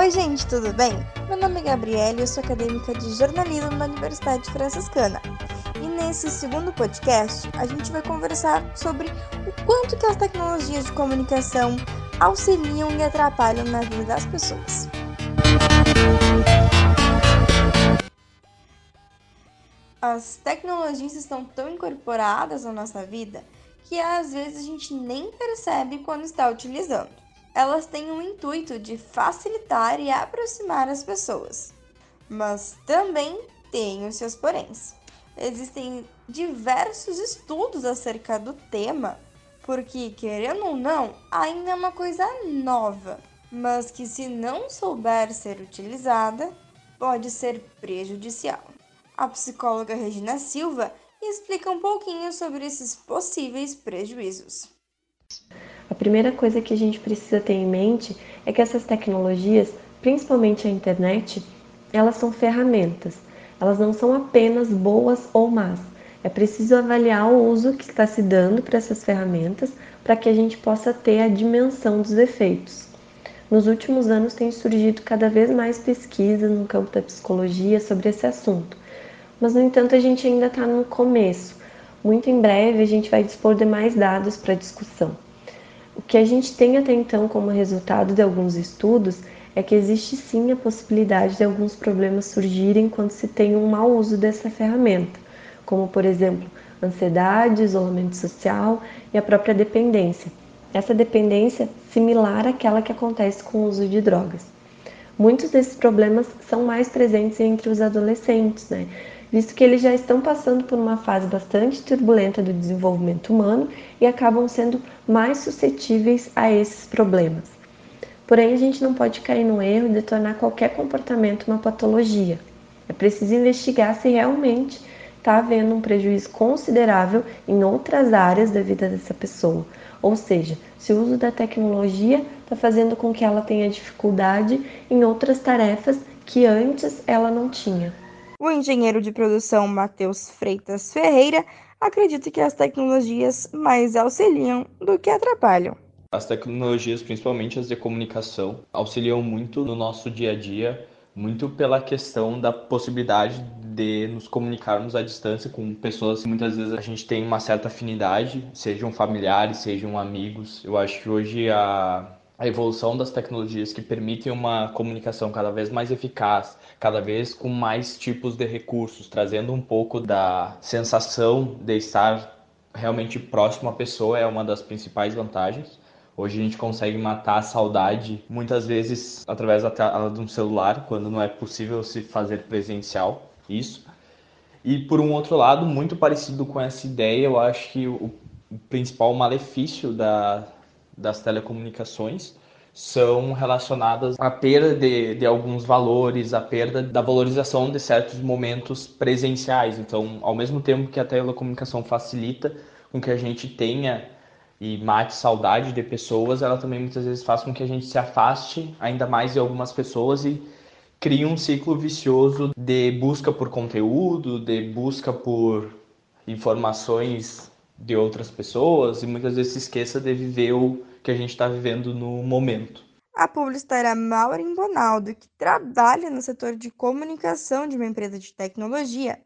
Oi, gente, tudo bem? Meu nome é Gabriela e eu sou acadêmica de jornalismo na Universidade Franciscana. E nesse segundo podcast, a gente vai conversar sobre o quanto que as tecnologias de comunicação auxiliam e atrapalham na vida das pessoas. As tecnologias estão tão incorporadas na nossa vida que às vezes a gente nem percebe quando está utilizando. Elas têm o intuito de facilitar e aproximar as pessoas, mas também têm os seus poréns. Existem diversos estudos acerca do tema, porque, querendo ou não, ainda é uma coisa nova, mas que, se não souber ser utilizada, pode ser prejudicial. A psicóloga Regina Silva explica um pouquinho sobre esses possíveis prejuízos. A primeira coisa que a gente precisa ter em mente é que essas tecnologias, principalmente a internet, elas são ferramentas. Elas não são apenas boas ou más. É preciso avaliar o uso que está se dando para essas ferramentas para que a gente possa ter a dimensão dos efeitos. Nos últimos anos tem surgido cada vez mais pesquisas no campo da psicologia sobre esse assunto, mas no entanto a gente ainda está no começo. Muito em breve a gente vai dispor de mais dados para discussão. O que a gente tem até então como resultado de alguns estudos é que existe sim a possibilidade de alguns problemas surgirem quando se tem um mau uso dessa ferramenta, como por exemplo ansiedade, isolamento social e a própria dependência. Essa dependência similar àquela que acontece com o uso de drogas. Muitos desses problemas são mais presentes entre os adolescentes, né? Visto que eles já estão passando por uma fase bastante turbulenta do desenvolvimento humano e acabam sendo mais suscetíveis a esses problemas. Porém, a gente não pode cair no erro de tornar qualquer comportamento uma patologia. É preciso investigar se realmente está havendo um prejuízo considerável em outras áreas da vida dessa pessoa. Ou seja, se o uso da tecnologia está fazendo com que ela tenha dificuldade em outras tarefas que antes ela não tinha. O engenheiro de produção Matheus Freitas Ferreira acredita que as tecnologias mais auxiliam do que atrapalham. As tecnologias, principalmente as de comunicação, auxiliam muito no nosso dia a dia, muito pela questão da possibilidade de nos comunicarmos à distância com pessoas que muitas vezes a gente tem uma certa afinidade, sejam familiares, sejam amigos. Eu acho que hoje a a evolução das tecnologias que permitem uma comunicação cada vez mais eficaz, cada vez com mais tipos de recursos, trazendo um pouco da sensação de estar realmente próximo à pessoa é uma das principais vantagens. Hoje a gente consegue matar a saudade muitas vezes através da tela de um celular, quando não é possível se fazer presencial isso. E por um outro lado, muito parecido com essa ideia, eu acho que o principal malefício da, das telecomunicações são relacionadas à perda de, de alguns valores, à perda da valorização de certos momentos presenciais. Então, ao mesmo tempo que a telecomunicação facilita com que a gente tenha e mate saudade de pessoas, ela também muitas vezes faz com que a gente se afaste ainda mais de algumas pessoas e crie um ciclo vicioso de busca por conteúdo, de busca por informações de outras pessoas e muitas vezes se esqueça de viver o que a gente está vivendo no momento. A publicitária Maureen Bonaldo, que trabalha no setor de comunicação de uma empresa de tecnologia,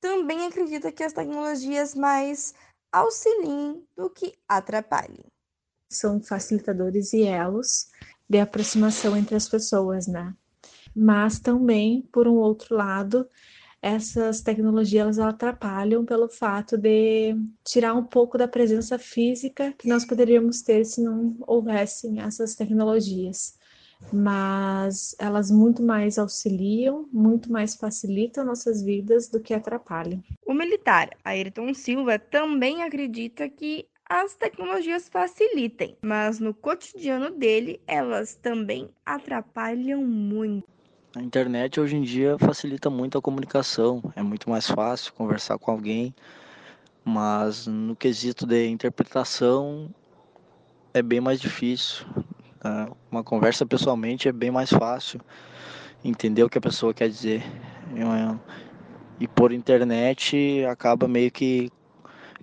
também acredita que as tecnologias mais auxiliem do que atrapalhem. São facilitadores e elos de aproximação entre as pessoas, né? Mas também, por um outro lado, essas tecnologias elas atrapalham pelo fato de tirar um pouco da presença física que nós poderíamos ter se não houvessem essas tecnologias. Mas elas muito mais auxiliam, muito mais facilitam nossas vidas do que atrapalham. O militar Ayrton Silva também acredita que as tecnologias facilitem, mas no cotidiano dele elas também atrapalham muito. A internet hoje em dia facilita muito a comunicação, é muito mais fácil conversar com alguém, mas no quesito de interpretação é bem mais difícil. Tá? Uma conversa pessoalmente é bem mais fácil entender o que a pessoa quer dizer. E por internet acaba meio que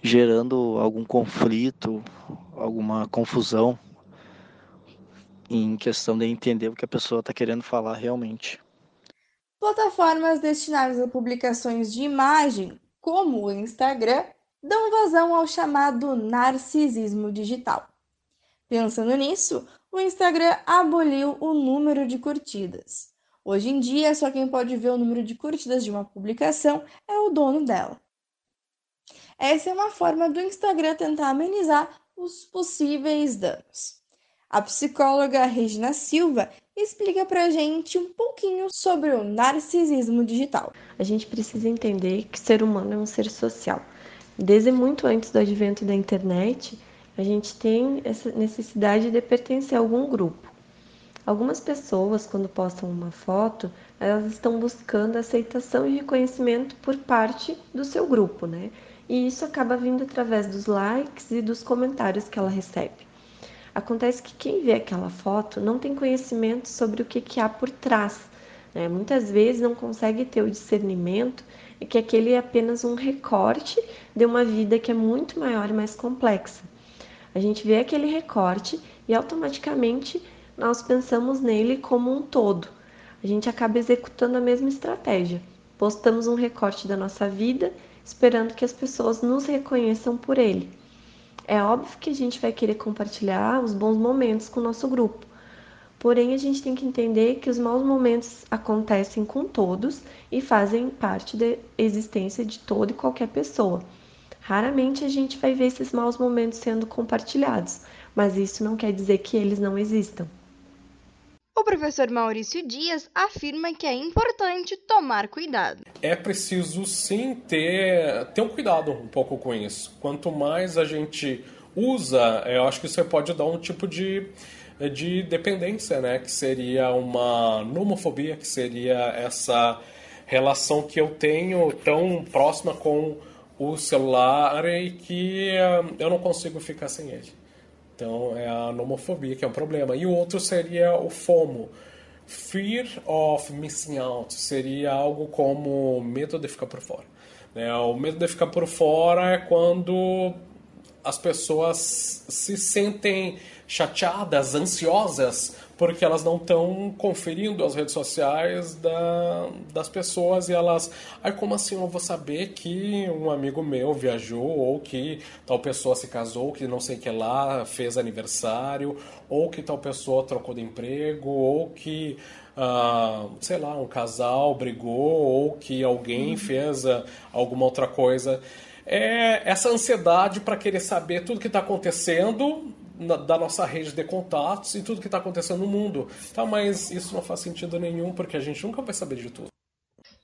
gerando algum conflito, alguma confusão em questão de entender o que a pessoa está querendo falar realmente. Plataformas destinadas a publicações de imagem, como o Instagram, dão vazão ao chamado narcisismo digital. Pensando nisso, o Instagram aboliu o número de curtidas. Hoje em dia, só quem pode ver o número de curtidas de uma publicação é o dono dela. Essa é uma forma do Instagram tentar amenizar os possíveis danos. A psicóloga Regina Silva explica pra gente um pouquinho sobre o narcisismo digital. A gente precisa entender que ser humano é um ser social. Desde muito antes do advento da internet, a gente tem essa necessidade de pertencer a algum grupo. Algumas pessoas, quando postam uma foto, elas estão buscando aceitação e reconhecimento por parte do seu grupo, né? E isso acaba vindo através dos likes e dos comentários que ela recebe. Acontece que quem vê aquela foto não tem conhecimento sobre o que, que há por trás. Né? Muitas vezes não consegue ter o discernimento e que aquele é apenas um recorte de uma vida que é muito maior e mais complexa. A gente vê aquele recorte e automaticamente nós pensamos nele como um todo. A gente acaba executando a mesma estratégia. Postamos um recorte da nossa vida, esperando que as pessoas nos reconheçam por ele. É óbvio que a gente vai querer compartilhar os bons momentos com o nosso grupo. Porém, a gente tem que entender que os maus momentos acontecem com todos e fazem parte da existência de toda e qualquer pessoa. Raramente a gente vai ver esses maus momentos sendo compartilhados, mas isso não quer dizer que eles não existam. O professor Maurício Dias afirma que é importante tomar cuidado. É preciso sim ter, ter um cuidado um pouco com isso. Quanto mais a gente usa, eu acho que isso pode dar um tipo de, de dependência, né? Que seria uma nomofobia, que seria essa relação que eu tenho tão próxima com o celular e que eh, eu não consigo ficar sem ele. Então é a nomofobia que é um problema. E o outro seria o FOMO. Fear of missing out seria algo como medo de ficar por fora. Né? O medo de ficar por fora é quando as pessoas se sentem chateadas, ansiosas porque elas não estão conferindo as redes sociais da, das pessoas e elas. Ai, como assim eu vou saber que um amigo meu viajou, ou que tal pessoa se casou, ou que não sei o que lá fez aniversário, ou que tal pessoa trocou de emprego, ou que. Uh, sei lá, um casal brigou, ou que alguém uhum. fez uh, alguma outra coisa. É essa ansiedade para querer saber tudo que está acontecendo na, da nossa rede de contatos e tudo que está acontecendo no mundo. Tá, mas isso não faz sentido nenhum porque a gente nunca vai saber de tudo.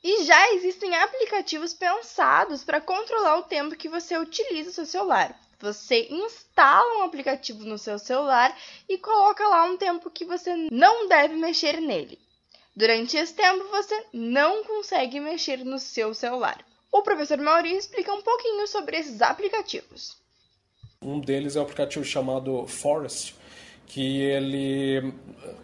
E já existem aplicativos pensados para controlar o tempo que você utiliza o seu celular. Você instala um aplicativo no seu celular e coloca lá um tempo que você não deve mexer nele. Durante esse tempo, você não consegue mexer no seu celular. O professor Maurício explica um pouquinho sobre esses aplicativos. Um deles é o um aplicativo chamado Forest, que ele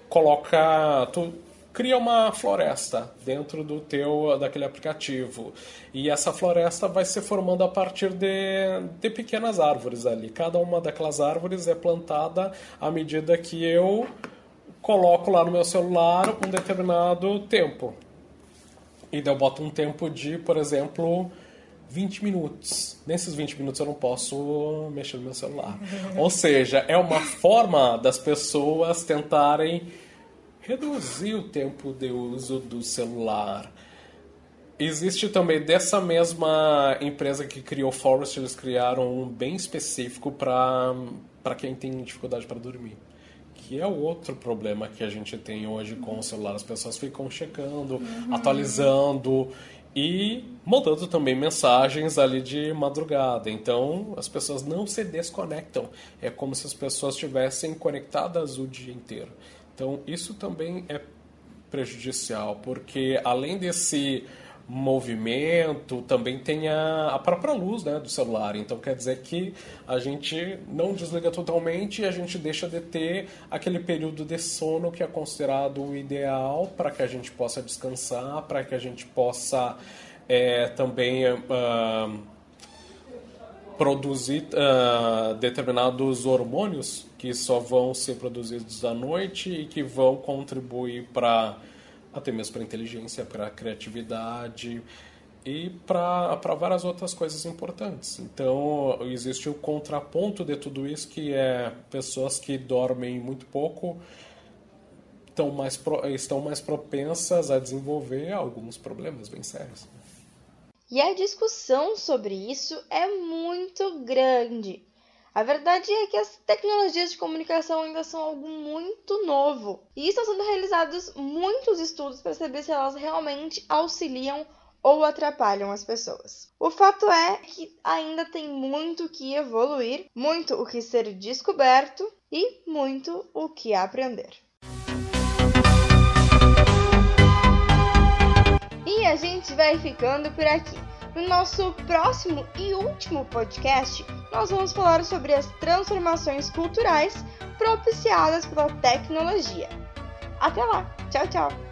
coloca tu cria uma floresta dentro do teu daquele aplicativo. E essa floresta vai se formando a partir de, de pequenas árvores ali. Cada uma daquelas árvores é plantada à medida que eu coloco lá no meu celular um determinado tempo. E daí eu boto um tempo de por exemplo 20 minutos. Nesses 20 minutos eu não posso mexer no meu celular. Ou seja, é uma forma das pessoas tentarem reduzir o tempo de uso do celular. Existe também dessa mesma empresa que criou o Forest, eles criaram um bem específico para quem tem dificuldade para dormir. Que é outro problema que a gente tem hoje com o celular. As pessoas ficam checando, uhum. atualizando e mandando também mensagens ali de madrugada. Então as pessoas não se desconectam. É como se as pessoas estivessem conectadas o dia inteiro. Então isso também é prejudicial, porque além desse movimento, também tem a, a própria luz né, do celular. Então quer dizer que a gente não desliga totalmente e a gente deixa de ter aquele período de sono que é considerado o ideal para que a gente possa descansar, para que a gente possa é, também uh, produzir uh, determinados hormônios que só vão ser produzidos à noite e que vão contribuir para até mesmo para inteligência, para criatividade e para várias outras coisas importantes. Então, existe o contraponto de tudo isso, que é pessoas que dormem muito pouco estão mais, pro, estão mais propensas a desenvolver alguns problemas bem sérios. E a discussão sobre isso é muito grande. A verdade é que as tecnologias de comunicação ainda são algo muito novo e estão sendo realizados muitos estudos para saber se elas realmente auxiliam ou atrapalham as pessoas. O fato é que ainda tem muito que evoluir, muito o que ser descoberto e muito o que aprender. E a gente vai ficando por aqui. No nosso próximo e último podcast, nós vamos falar sobre as transformações culturais propiciadas pela tecnologia. Até lá! Tchau, tchau!